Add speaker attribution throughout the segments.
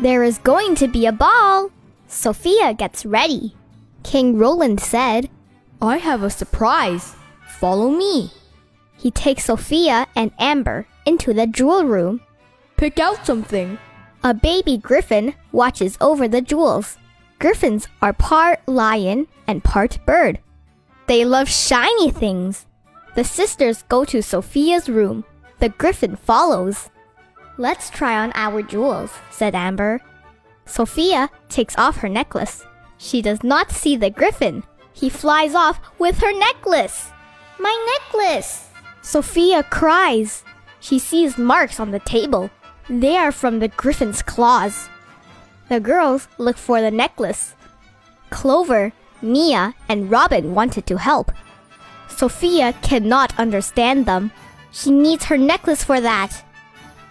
Speaker 1: There is going to be a ball. Sophia gets ready. King Roland said,
Speaker 2: I have a surprise. Follow me.
Speaker 1: He takes Sophia and Amber into the jewel room.
Speaker 2: Pick out something.
Speaker 1: A baby griffin watches over the jewels. Griffins are part lion and part bird. They love shiny things. The sisters go to Sophia's room. The griffin follows. Let's try on our jewels, said Amber. Sophia takes off her necklace. She does not see the griffin. He flies off with her necklace. My necklace! Sophia cries. She sees marks on the table. They are from the griffin's claws. The girls look for the necklace. Clover, Mia, and Robin wanted to help. Sophia cannot understand them. She needs her necklace for that.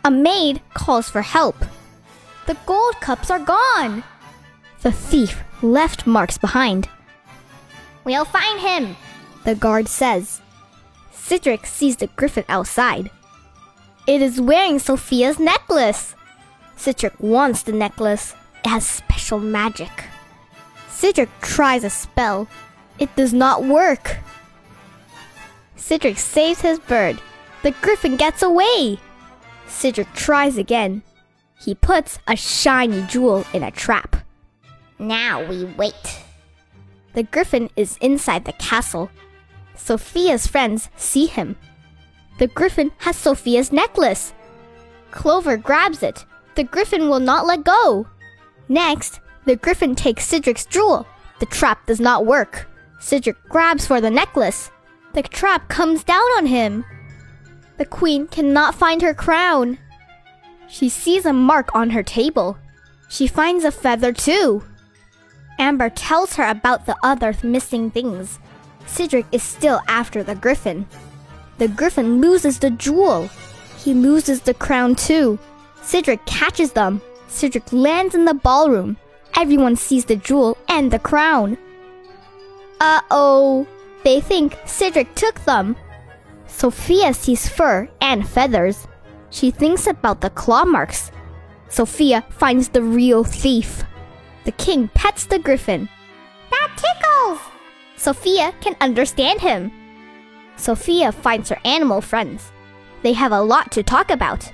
Speaker 1: A maid calls for help. The gold cups are gone. The thief left marks behind. We'll find him, the guard says. Cedric sees the griffin outside. It is wearing Sophia's necklace. Cedric wants the necklace. It has special magic. Cedric tries a spell. It does not work. Cedric saves his bird. The griffin gets away. Cedric tries again. He puts a shiny jewel in a trap. Now we wait. The griffin is inside the castle. Sophia's friends see him. The griffin has Sophia's necklace. Clover grabs it. The griffin will not let go. Next, the griffin takes Cedric's jewel. The trap does not work. Cedric grabs for the necklace. The trap comes down on him. The queen cannot find her crown. She sees a mark on her table. She finds a feather too. Amber tells her about the other missing things. Cedric is still after the griffin. The griffin loses the jewel. He loses the crown too. Cedric catches them. Cedric lands in the ballroom. Everyone sees the jewel and the crown. Uh oh. They think Cedric took them. Sophia sees fur and feathers. She thinks about the claw marks. Sophia finds the real thief. The king pets the griffin. That tickles! Sophia can understand him. Sophia finds her animal friends. They have a lot to talk about.